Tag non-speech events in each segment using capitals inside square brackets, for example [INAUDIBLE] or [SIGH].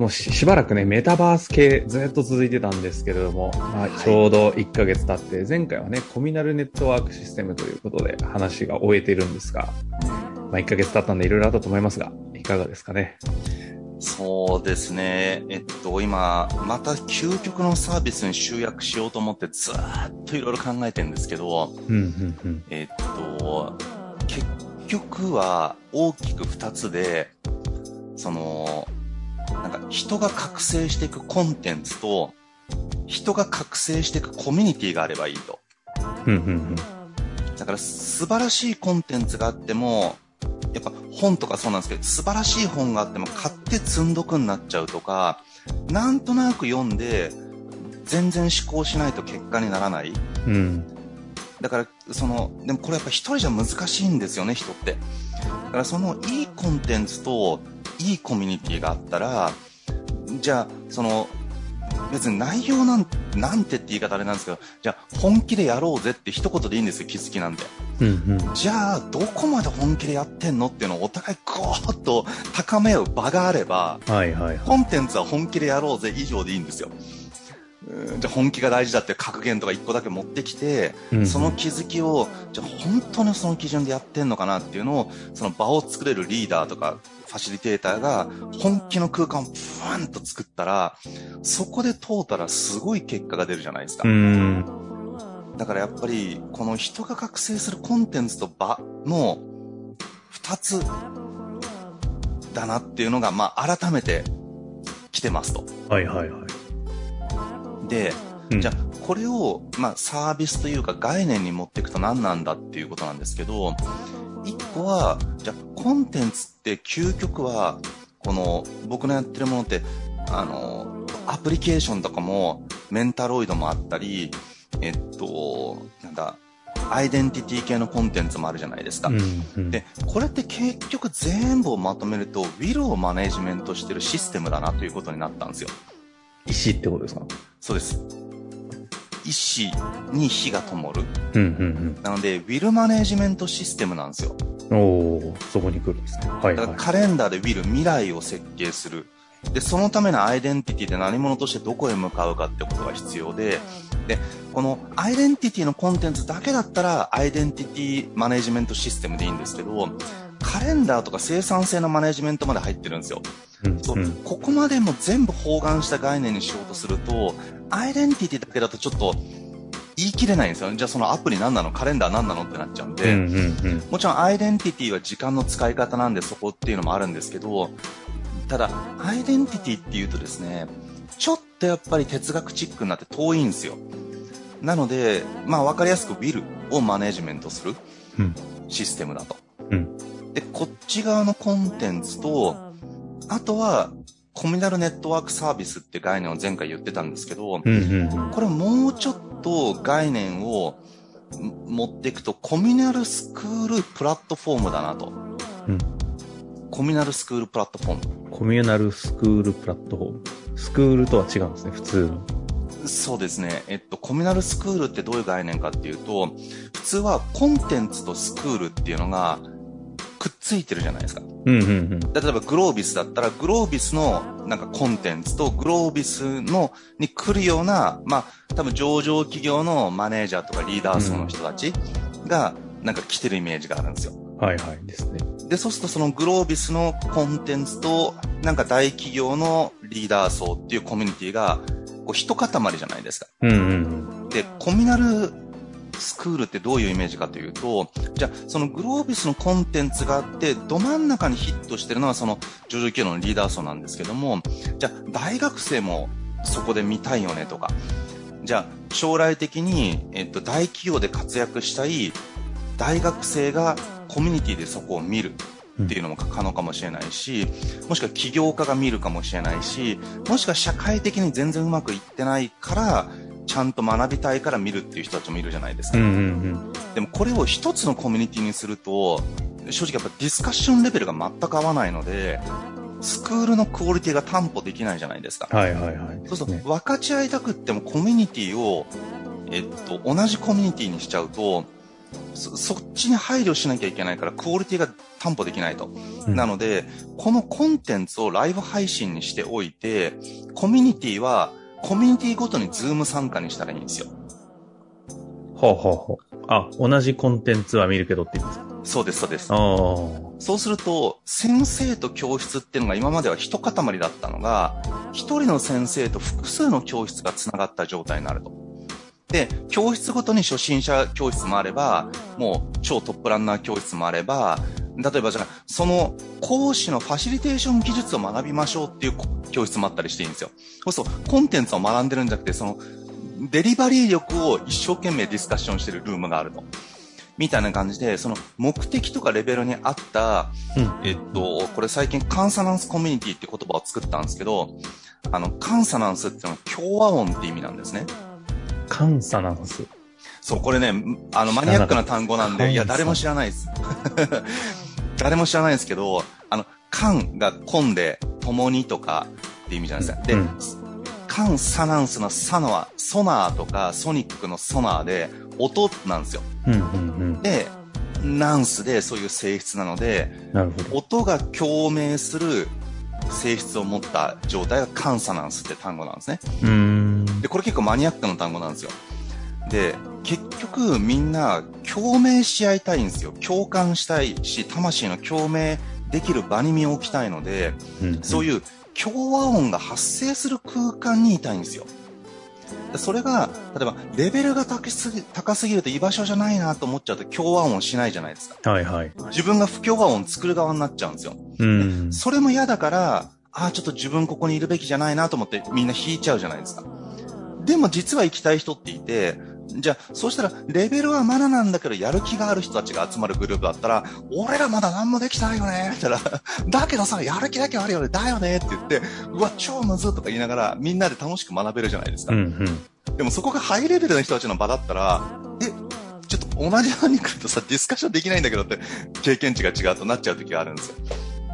はい。もうしばらくね、メタバース系ずっと続いてたんですけれども、まあ、ちょうど1ヶ月経って、前回はね、コミナルネットワークシステムということで話が終えているんですが、まあ、1ヶ月経ったんでいろいろあったと思いますが、いかがですかね？そうですね。えっと、今、また究極のサービスに集約しようと思ってずっといろいろ考えてるんですけど、えっと、結局は大きく2つで、その、なんか人が覚醒していくコンテンツと、人が覚醒していくコミュニティがあればいいと。だから素晴らしいコンテンツがあっても、やっぱ本とかそうなんですけど、素晴らしい本があっても買って積んどくになっちゃうとか、なんとなく読んで、全然思考しないと結果にならない。うん。だから、その、でもこれやっぱ一人じゃ難しいんですよね、人って。だからそのいいコンテンツといいコミュニティがあったら、じゃあ、その、別に内容なんなんてって言い方あれなんですけど、じゃあ本気でやろうぜって一言でいいんですよ、気づきなんで。うんうん、じゃあ、どこまで本気でやってんの？っていうのをお互いゴーッと高め合う場があれば、はいはいはい、コンテンツは本気でやろうぜ以上でいいんですよ。じゃあ本気が大事だって格言とか一個だけ持ってきて、うん、その気づきを、じゃあ本当にその基準でやってんのかなっていうのを、その場を作れるリーダーとか、ファシリテーターが本気の空間をふわんと作ったら、そこで通ったらすごい結果が出るじゃないですか。だからやっぱり、この人が覚醒するコンテンツと場の二つだなっていうのが、まあ改めて来てますと。はいはいはい。で、うん、じゃあ、これを、まあ、サービスというか概念に持っていくと何なんだっていうことなんですけど、一個は、じゃあ、コンテンツって究極は、この、僕のやってるものって、あの、アプリケーションとかも、メンタロイドもあったり、えっと、なんだ、アイデンティティ系のコンテンツもあるじゃないですか。うんうん、で、これって結局全部をまとめると、ウィルをマネジメントしてるシステムだなということになったんですよ。石ってことですか？そうです。石に火が灯る。うんうんうん。なので、ウィルマネジメントシステムなんですよ。おおそこに来るんですね。はい、はい、カレンダーでウィル、未来を設計する。で、そのためのアイデンティティで何者としてどこへ向かうかってことが必要で、で、このアイデンティティのコンテンツだけだったら、アイデンティティマネジメントシステムでいいんですけど、カレンダーとか生産性のマネジメントまで入ってるんですよ。そう、ここまでも全部包含した概念にしようとすると、アイデンティティだけだとちょっと言い切れないんですよ。じゃあそのアプリ何なの？カレンダー何なの？ってなっちゃうんで、もちろんアイデンティティは時間の使い方なんでそこっていうのもあるんですけど、ただ、アイデンティティっていうとですね、ちょっとやっぱり哲学チックになって遠いんですよ。なので、まあ分かりやすく Will をマネジメントするシステムだと。うん、で、こっち側のコンテンツと、あとは、コミナルネットワークサービスって概念を前回言ってたんですけど、これもうちょっと概念を持っていくと、コミナルスクールプラットフォームだなと。うん、コミナルスクールプラットフォーム。コミュナルスクールプラットフォーム。スクールとは違うんですね、普通の。そうですね。えっと、コミュナルスクールってどういう概念かっていうと、普通はコンテンツとスクールっていうのがくっついてるじゃないですか。うんうんうん、例えばグロービスだったら、グロービスのなんかコンテンツとグロービスのに来るような、まあ、多分上場企業のマネージャーとかリーダー層の人たちがなんか来てるイメージがあるんですよ。はいはいですね。で、そうするとそのグロービスのコンテンツと、なんか大企業のリーダー層っていうコミュニティが、こう一塊じゃないですか。うんうんで、コミナルスクールってどういうイメージかというと、じゃあ、そのグロービスのコンテンツがあって、ど真ん中にヒットしてるのはその上場企業のリーダー層なんですけども、じゃあ、大学生もそこで見たいよねとか、じゃあ、将来的に、えっと、大企業で活躍したい大学生がコミュニティでそこを見るっていうのも可能かもしれないし、もしくは起業家が見るかもしれないし、もしくは社会的に全然うまくいってないから、ちゃんと学びたいから見るっていう人たちもいるじゃないですか。うんうんうん、でもこれを一つのコミュニティにすると、正直やっぱディスカッションレベルが全く合わないので、スクールのクオリティが担保できないじゃないですか。はいはいはい。そうすると、分かち合いたくってもコミュニティを、えっと、同じコミュニティにしちゃうと、そそっちに配慮しなきゃいけないからクオリティが担保できないと。うん、なので、このコンテンツをライブ配信にしておいて、コミュニティはコミュニティごとに Zoom 参加にしたらいいんですよ。ほうほうほう。あ、同じコンテンツは見るけどって言うんですか？そうです、そうです。そうすると、先生と教室っていうのが今までは一塊だったのが、一人の先生と複数の教室が繋がった状態になると。で、教室ごとに初心者教室もあれば、もう超トップランナー教室もあれば、例えばじゃあ、その講師のファシリテーション技術を学びましょうっていう教室もあったりしていいんですよ。そうすると、コンテンツを学んでるんじゃなくて、その、デリバリー力を一生懸命ディスカッションしてるルームがあると。みたいな感じで、その目的とかレベルに合った、うん、えっと、これ最近カンサナンスコミュニティって言葉を作ったんですけど、あの、カンサナンスっていうのは共和音って意味なんですね。カンサナンスそう、これね、あの、マニアックな単語なんで、いや、誰も知らないです。誰も知らないですけど、あの、カンがコンで、共にとかって意味じゃないですか。で、うん、カンサナンスのサナは、ソナーとかソニックのソナーで、音なんですよ。うんうんうん、で、ナンスでそういう性質なので、音が共鳴する性質を持った状態がカンサナンスって単語なんですね。で、これ結構マニアックな単語なんですよ。で、結局みんな共鳴し合いたいんですよ。共感したいし、魂の共鳴できる場に身を置きたいので、うんうん、そういう共和音が発生する空間にいたいんですよ。それが、例えば、レベルが高すぎ高すぎると居場所じゃないなと思っちゃうと共和音しないじゃないですか。はいはい。自分が不協和音作る側になっちゃうんですよ。うん。それも嫌だから、ああ、ちょっと自分ここにいるべきじゃないなと思ってみんな引いちゃうじゃないですか。でも実は行きたい人っていて、じゃあ、そうしたら、レベルはまだなんだけど、やる気がある人たちが集まるグループだったら、俺らまだ何もできてないよねって言ったら、だけどさ、やる気だけあるよね、だよねって言って、うわ、超むずとか言いながら、みんなで楽しく学べるじゃないですか。うんうん、でもそこがハイレベルの人たちの場だったら、え、ちょっと同じ班に来るとさ、ディスカッションできないんだけどって、経験値が違うとなっちゃう時があるんですよ。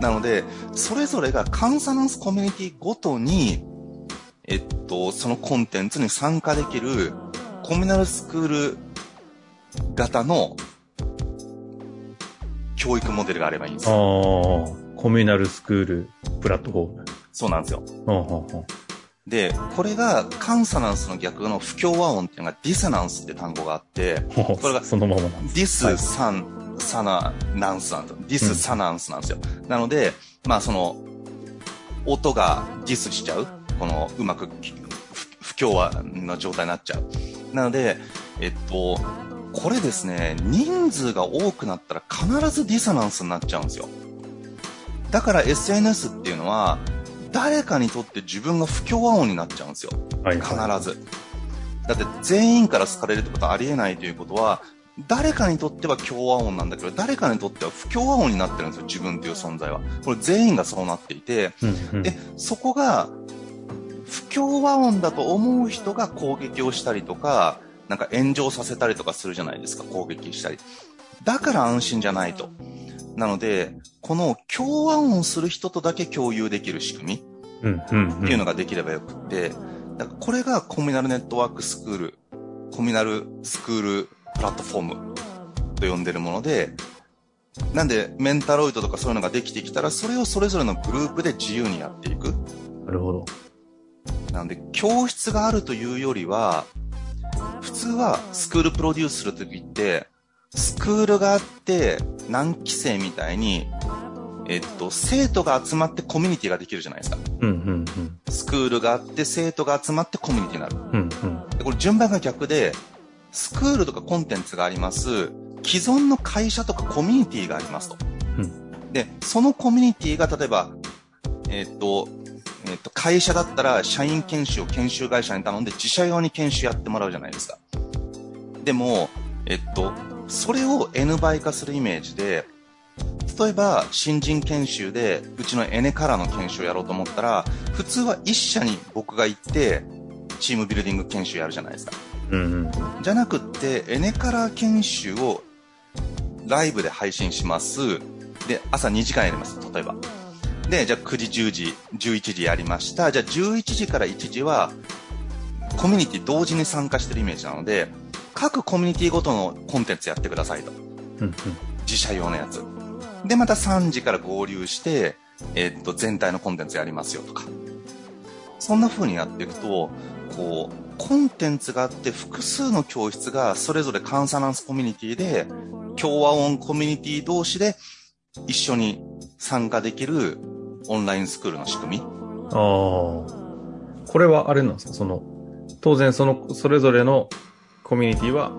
なので、それぞれがカンサナンスコミュニティごとに、えっと、そのコンテンツに参加できるコミュナルスクール型の教育モデルがあればいいんですよ。コミュナルスクールプラットフォーム。そうなんですよ。で、これがカンサナンスの逆の不協和音っていうのがディセナンスって単語があって、これがそのままなんです。ディス、サン、サナ、ナンスなんですよ。ディス、サナンスなんですよ。なので、まあその、音がディスしちゃう。この、うまく不協和な状態になっちゃう。なので、えっと、これですね、人数が多くなったら必ずディソナンスになっちゃうんですよ。だから SNS っていうのは、誰かにとって自分が不協和音になっちゃうんですよ。はい、必ず。だって全員から好かれるってことはありえないということは、誰かにとっては共和音なんだけど、誰かにとっては不協和音になってるんですよ、自分っていう存在は。これ全員がそうなっていて、うんうん、で、そこが不協和音だと思う人が攻撃をしたりとか、なんか炎上させたりとかするじゃないですか、攻撃したり。だから安心じゃないと。なので、この共和音する人とだけ共有できる仕組みっていうのができればよくって、だからこれがコミュナルネットワークスクール、コミュナルスクールプラットフォームと呼んでるもので、なんでメンタロイドとかそういうのができてきたら、それをそれぞれのグループで自由にやっていく。なるほど。なので、教室があるというよりは、普通はスクールプロデュースするときって、スクールがあって、何期生みたいに、えっと、生徒が集まってコミュニティができるじゃないですか。うんうんうん。スクールがあって生徒が集まってコミュニティになる。うんうん、でこれ順番が逆で、スクールとかコンテンツがあります。既存の会社とかコミュニティがありますと。うん、で、そのコミュニティが例えば、えっ、と、えっ、と、会社だったら社員研修を研修会社に頼んで自社用に研修やってもらうじゃないですか。でも、えっと、それを N 倍化するイメージで、例えば、新人研修で、うちのエネカラーの研修をやろうと思ったら、普通は一社に僕が行って、チームビルディング研修やるじゃないですか。うんうん、じゃなくって、エネカラー研修をライブで配信します。で、朝2時間やります、例えば。で、じゃあ9時、10時、11時やりました。じゃあ11時から1時は、コミュニティ同時に参加してるイメージなので、各コミュニティごとのコンテンツやってくださいと。自社用のやつ。で、また3時から合流して、えー、っと、全体のコンテンツやりますよとか。そんな風にやっていくと、こう、コンテンツがあって複数の教室がそれぞれカンサナンスコミュニティで、共和音コミュニティ同士で一緒に参加できるオンラインスクールの仕組み？ああ。これはあれなんですか？その、当然その、それぞれのコミュニティは、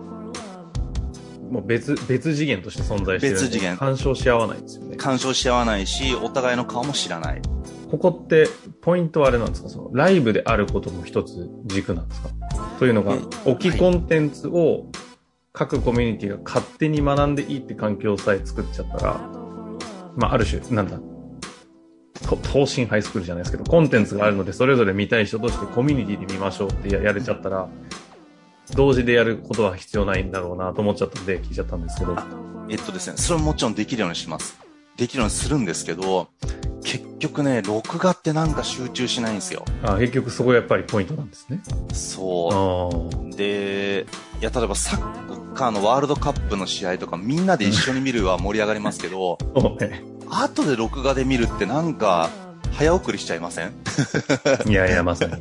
もう別、別次元として存在してる。別次元。干渉し合わないですよね。干渉し合わないし、お互いの顔も知らない。ここって、ポイントはあれなんですか？その、ライブであることも一つ軸なんですか？というのが、置きコンテンツを各コミュニティが勝手に学んでいいって環境さえ作っちゃったら、まあ、ある種、なんだ、東進ハイスクールじゃないですけど、コンテンツがあるので、それぞれ見たい人としてコミュニティで見ましょうってやれちゃったら、同時でやることは必要ないんだろうなと思っちゃったんで聞いちゃったんですけど。えっとですね、それももちろんできるようにします。できるようにするんですけど、結局ね、録画ってなんか集中しないんですよ。あ結局そこやっぱりポイントなんですね。そう。で、いや、例えばサッカーのワールドカップの試合とかみんなで一緒に見るは盛り上がりますけど、[LAUGHS] 後で録画で見るってなんか、早送りしちゃいません？[LAUGHS] いやいや、まさに。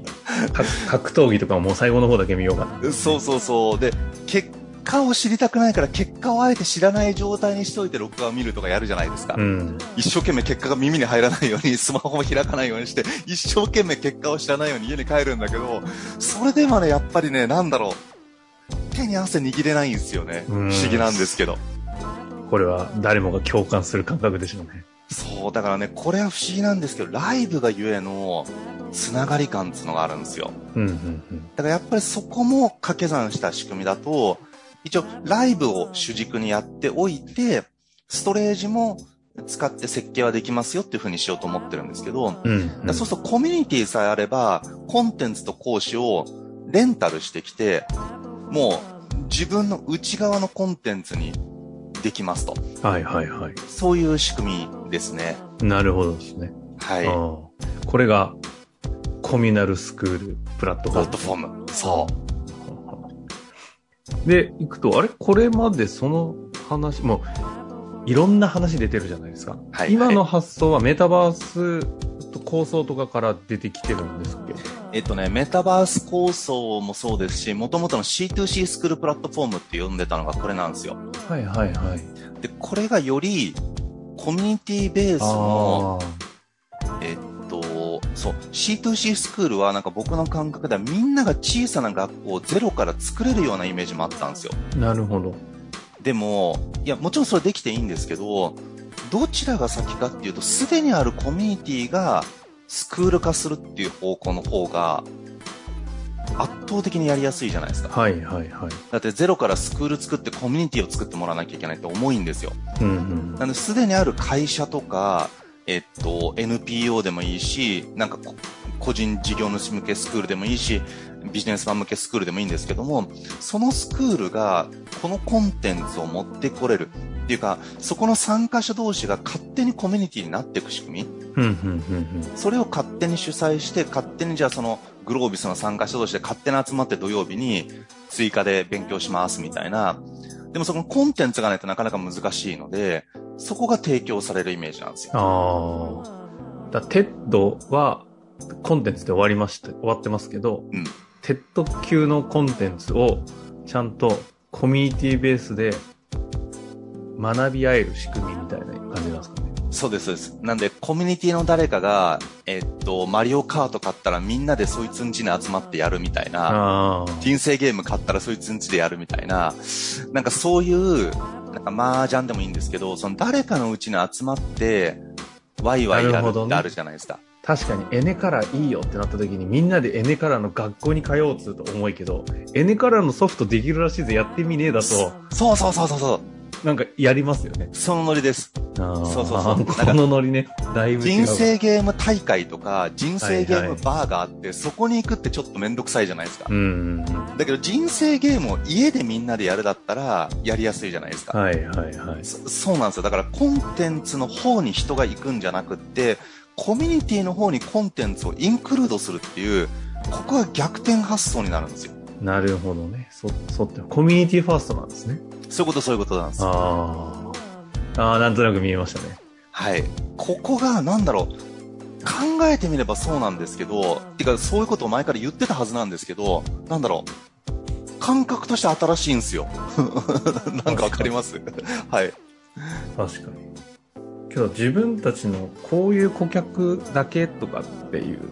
格闘技とかもう最後の方だけ見ようかな。そうそうそう。で、結果を知りたくないから結果をあえて知らない状態にしといて録画を見るとかやるじゃないですか。うん、一生懸命結果が耳に入らないように [LAUGHS] スマホも開かないようにして一生懸命結果を知らないように家に帰るんだけど、それでもね、やっぱりね、なんだろう。手に汗握れないんですよね。不思議なんですけど。これは誰もが共感する感覚でしょうね。そう、だからね、これは不思議なんですけど、ライブがゆえの、つながり感っていうのがあるんですよ。うんうんうん。だからやっぱりそこも掛け算した仕組みだと、一応ライブを主軸にやっておいて、ストレージも使って設計はできますよっていう風にしようと思ってるんですけど、うん、うん、そうするとコミュニティさえあれば、コンテンツと講師をレンタルしてきて、もう自分の内側のコンテンツにできますと。はいはいはい。そういう仕組みですね。なるほどですね。はい。これが、コミュナルスクールプラットフォーム。プラットフォーム。そう。で、行くと、あれ？これまでその話、もう、いろんな話出てるじゃないですか。はい、今の発想はメタバースと構想とかから出てきてるんですけ？ど。えっとね、メタバース構想もそうですし、もともとの C2C スクールプラットフォームって呼んでたのがこれなんですよ。はいはいはい。で、これがよりコミュニティベースの、えっと、そう、C2C スクールはなんか僕の感覚ではみんなが小さな学校をゼロから作れるようなイメージもあったんですよ。なるほど。でも、いや、もちろんそれできていいんですけど、どちらが先かっていうと、すでにあるコミュニティがスクール化するっていう方向の方が、圧倒的にやりやすいじゃないですか。はいはいはい。だってゼロからスクール作ってコミュニティを作ってもらわなきゃいけないって重いんですよ。うんうん。なので、すでにある会社とか、えっと、NPO でもいいし、なんか個人事業主向けスクールでもいいし、ビジネスマン向けスクールでもいいんですけども、そのスクールがこのコンテンツを持ってこれるっていうか、そこの参加者同士が勝手にコミュニティになっていく仕組み。それを勝手に主催して、勝手にじゃあそのグロービスの参加者同士で勝手に集まって土曜日に追加で勉強しますみたいな。でもそのコンテンツがないとなかなか難しいので、そこが提供されるイメージなんですよ。ああ。だ TED はコンテンツで終わりまして、終わってますけど、うん、TED 級のコンテンツをちゃんとコミュニティベースで学び合える仕組みみたいな感じ。そうです、そうです。なんで、コミュニティの誰かが、えっと、マリオカート買ったらみんなでそいつんちに集まってやるみたいな、人生ゲーム買ったらそいつんちでやるみたいな、なんかそういう、なんか麻雀でもいいんですけど、その誰かのうちに集まって、ワイワイやるってあるじゃないですか。確かにエネカラーいいよってなった時にみんなでエネカラーの学校に通おうっつうと思いけど、エネカラーのソフトできるらしいぜやってみねえだと。そうそうそうそうそう。なんかやりますよね。そのノリです。そうそうそう。このノリね。だいぶ人生ゲーム大会とか、人生ゲームバーがあって、はいはい、そこに行くってちょっとめんどくさいじゃないですか。うん。だけど人生ゲームを家でみんなでやるだったら、やりやすいじゃないですか。はいはいはい。そそうなんですよ。だからコンテンツの方に人が行くんじゃなくって、コミュニティの方にコンテンツをインクルードするっていう、ここは逆転発想になるんですよ。なるほどね。そ、そって、コミュニティファーストなんですね。そういうこと、そういうことなんです。ああ。ああ、なんとなく見えましたね。はい。ここが、なんだろう。考えてみればそうなんですけど、てか、そういうことを前から言ってたはずなんですけど、なんだろう。感覚として新しいんですよ。[LAUGHS] なんかわかります？はい。確かに。けど自分たちのこういう顧客だけとかっていう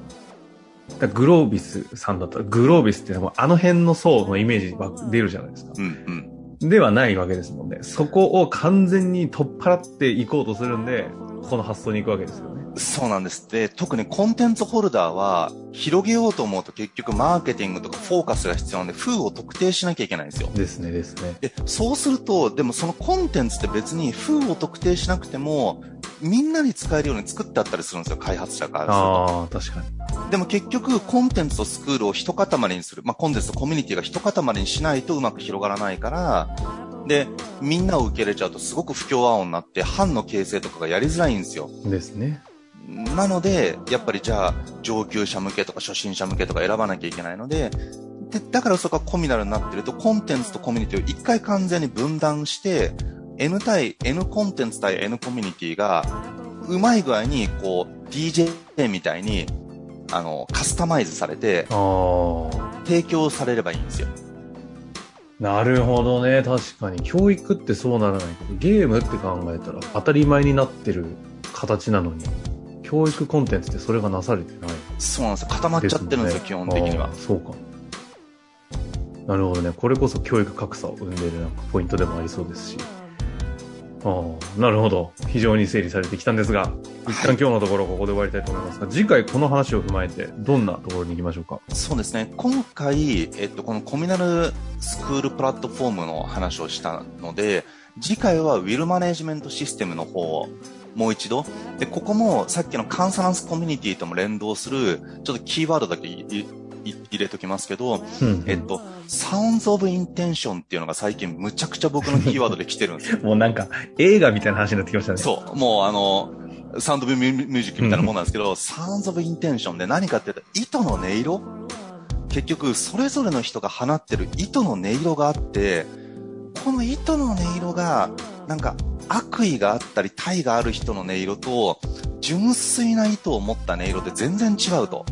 グロービスさんだったらグロービスっていうのはあの辺の層のイメージが出るじゃないですか。うんうん、ではないわけですもんね。そこを完全に取っ払っていこうとするんで、この発想に行くわけですよね。そうなんです。で、特にコンテンツホルダーは、広げようと思うと結局マーケティングとかフォーカスが必要なんで、風を特定しなきゃいけないんですよ。ですね、ですね。で、そうすると、でもそのコンテンツって別に風を特定しなくても、みんなに使えるように作ってあったりするんですよ、開発者からああ、確かに。でも結局、コンテンツとスクールを一塊にする。まあ、コンテンツとコミュニティが一塊にしないとうまく広がらないから、で、みんなを受け入れちゃうとすごく不協和音になって、班の形成とかがやりづらいんですよ。ですね。なので、やっぱりじゃあ、上級者向けとか初心者向けとか選ばなきゃいけないので、で、だからそこがコミナルになってると、コンテンツとコミュニティを一回完全に分断して、N 対 N コンテンツ対 N コミュニティが、うまい具合に、こう、DJ みたいに、あの、カスタマイズされて、提供されればいいんですよ。なるほどね。確かに。教育ってそうならないけど、ゲームって考えたら当たり前になってる形なのに、教育コンテンツってそれがなされてない。そうなんですよ。固まっちゃってるんですよ、基本的には。そうか。なるほどね。これこそ教育格差を生んでるなんかポイントでもありそうですし。ああ、なるほど。非常に整理されてきたんですが、一旦今日のところここで終わりたいと思いますが、次回この話を踏まえて、どんなところに行きましょうか？そうですね。今回、えっと、このコミナルスクールプラットフォームの話をしたので、次回はウィルマネジメントシステムの方をもう一度。で、ここもさっきのカンサナンスコミュニティとも連動する、ちょっとキーワードだけ入れときますけど、うん、えっと、サウンズオブインテンションっていうのが最近むちゃくちゃ僕のキーワードで来てるんですよ。[LAUGHS] もうなんか映画みたいな話になってきましたね。そう。もうあの、サウンドオブミュージックみたいなもんなんですけど、サウンズオブインテンションで何かって言ったら、糸の音色？結局、それぞれの人が放ってる糸の音色があって、この糸の音色が、なんか悪意があったり、体がある人の音色と、純粋な意図を持った音色って全然違うと。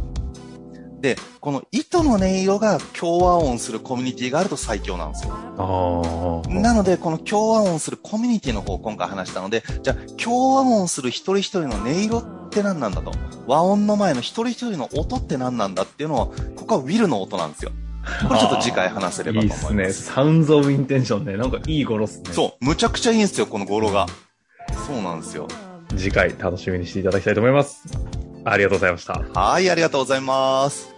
で、この糸の音色が共和音するコミュニティがあると最強なんですよ。なので、この共和音するコミュニティの方を今回話したので、じゃあ、共和音する一人一人の音色って何なんだと。和音の前の一人一人の音って何なんだっていうのを、ここはウィルの音なんですよ。これちょっと次回話せればと思います。いいですね。サウンズオブインテンションね。なんかいい語呂っすね。そう。むちゃくちゃいいんですよ、この語呂が。そうなんですよ。次回楽しみにしていただきたいと思います。ありがとうございました。はい、ありがとうございます。